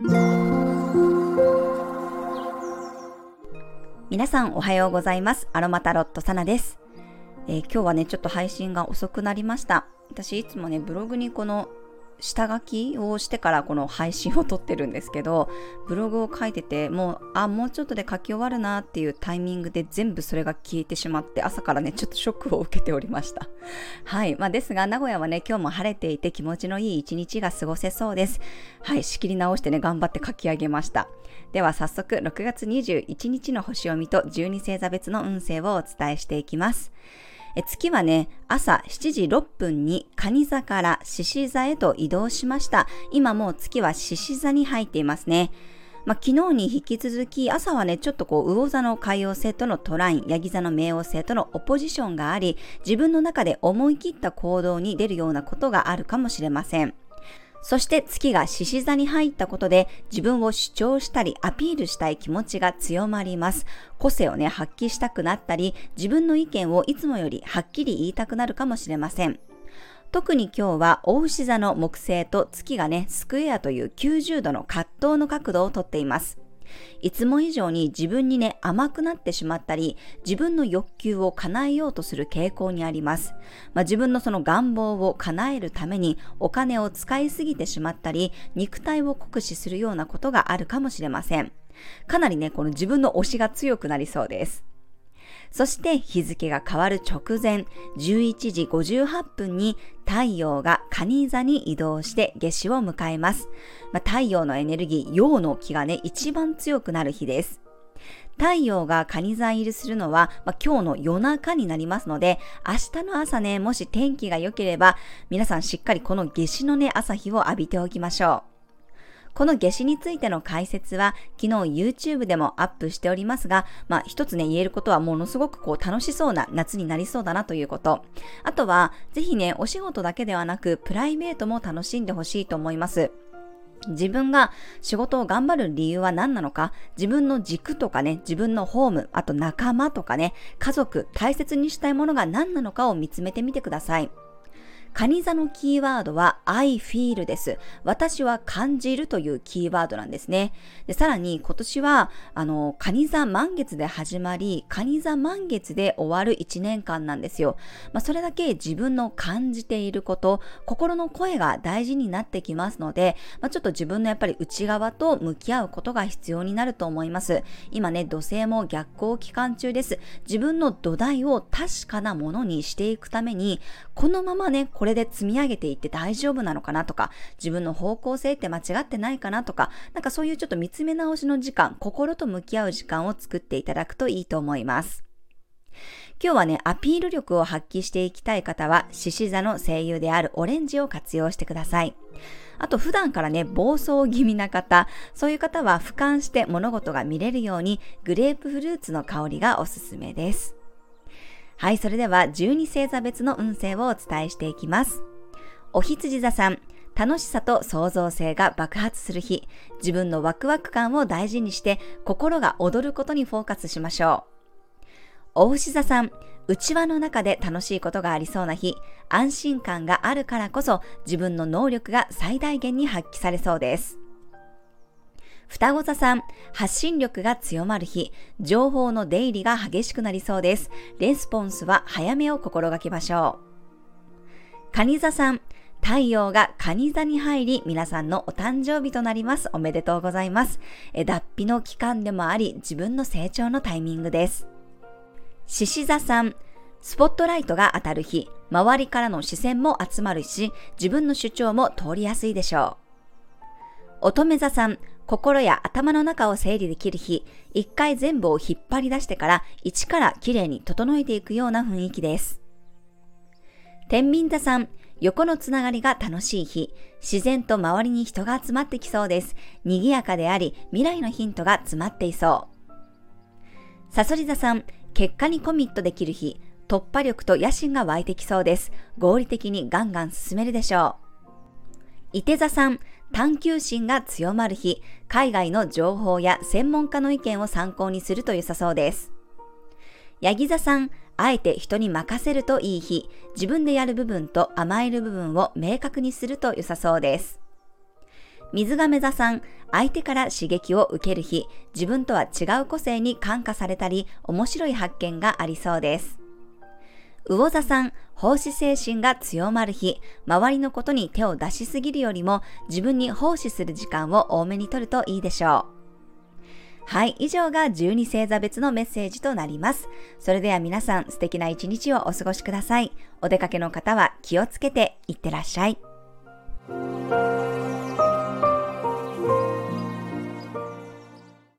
皆さんおはようございます。アロマタロットサナです、えー、今日はね、ちょっと配信が遅くなりました。私いつもね、ブログにこの下書きをしてからこの配信を撮ってるんですけど、ブログを書いてて、もう、あ、もうちょっとで書き終わるなっていうタイミングで全部それが消えてしまって、朝からね、ちょっとショックを受けておりました。はい。まあ、ですが、名古屋はね、今日も晴れていて気持ちのいい一日が過ごせそうです。はい。仕切り直してね、頑張って書き上げました。では、早速、6月21日の星読みと12星座別の運勢をお伝えしていきます。月はね、朝7時6分に蟹座から獅子座へと移動しました。今もう月は獅子座に入っていますね。まあ、昨日に引き続き朝はね、ちょっとこう、魚座の海王星とのトライン、ヤギ座の冥王星とのオポジションがあり、自分の中で思い切った行動に出るようなことがあるかもしれません。そして月が獅子座に入ったことで自分を主張したりアピールしたい気持ちが強まります。個性をね、発揮したくなったり、自分の意見をいつもよりはっきり言いたくなるかもしれません。特に今日は大牛座の木星と月がね、スクエアという90度の葛藤の角度をとっています。いつも以上に自分にね、甘くなってしまったり、自分の欲求を叶えようとする傾向にあります。まあ、自分のその願望を叶えるためにお金を使いすぎてしまったり、肉体を酷使するようなことがあるかもしれません。かなりね、この自分の推しが強くなりそうです。そして日付が変わる直前、11時58分に太陽が蟹座に移動して夏至を迎えます。まあ、太陽のエネルギー、陽の気がね、一番強くなる日です。太陽が蟹座入りするのは、まあ、今日の夜中になりますので、明日の朝ね、もし天気が良ければ、皆さんしっかりこの夏至のね、朝日を浴びておきましょう。この夏至についての解説は昨日 YouTube でもアップしておりますが、まあ一つね言えることはものすごくこう楽しそうな夏になりそうだなということ。あとはぜひねお仕事だけではなくプライベートも楽しんでほしいと思います。自分が仕事を頑張る理由は何なのか、自分の軸とかね、自分のホーム、あと仲間とかね、家族、大切にしたいものが何なのかを見つめてみてください。カニ座のキーワードは I feel です。私は感じるというキーワードなんですね。でさらに今年は、あの、カニ座満月で始まり、カニ座満月で終わる1年間なんですよ。まあ、それだけ自分の感じていること、心の声が大事になってきますので、まあ、ちょっと自分のやっぱり内側と向き合うことが必要になると思います。今ね、土星も逆行期間中です。自分の土台を確かなものにしていくために、このままね、これれで積み上げていって大丈夫なのかなとか、自分の方向性って間違ってないかなとか、なんかそういうちょっと見つめ直しの時間、心と向き合う時間を作っていただくといいと思います。今日はね、アピール力を発揮していきたい方は、獅子座の声優であるオレンジを活用してください。あと普段からね、暴走気味な方、そういう方は俯瞰して物事が見れるように、グレープフルーツの香りがおすすめです。はい、それでは12星座別の運勢をお伝えしていきます。お羊座さん、楽しさと創造性が爆発する日、自分のワクワク感を大事にして心が躍ることにフォーカスしましょう。お牛座さん、内輪の中で楽しいことがありそうな日、安心感があるからこそ自分の能力が最大限に発揮されそうです。双子座さん、発信力が強まる日、情報の出入りが激しくなりそうです。レスポンスは早めを心がけましょう。蟹座さん、太陽が蟹座に入り、皆さんのお誕生日となります。おめでとうございます。え脱皮の期間でもあり、自分の成長のタイミングです。獅子座さん、スポットライトが当たる日、周りからの視線も集まるし、自分の主張も通りやすいでしょう。乙女座さん、心や頭の中を整理できる日、一回全部を引っ張り出してから一からきれいに整えていくような雰囲気です。天秤座さん、横のつながりが楽しい日、自然と周りに人が集まってきそうです。賑やかであり、未来のヒントが詰まっていそう。さそり座さん、結果にコミットできる日、突破力と野心が湧いてきそうです。合理的にガンガン進めるでしょう。伊手座さん、探求心が強まる日、海外の情報や専門家の意見を参考にすると良さそうです。ヤギ座さん、あえて人に任せるといい日、自分でやる部分と甘える部分を明確にすると良さそうです。水亀座さん、相手から刺激を受ける日、自分とは違う個性に感化されたり、面白い発見がありそうです。魚座さん、奉仕精神が強まる日、周りのことに手を出しすぎるよりも自分に奉仕する時間を多めにとるといいでしょう。はい、以上が12星座別のメッセージとなります。それでは皆さん素敵な一日をお過ごしください。お出かけの方は気をつけていってらっしゃい。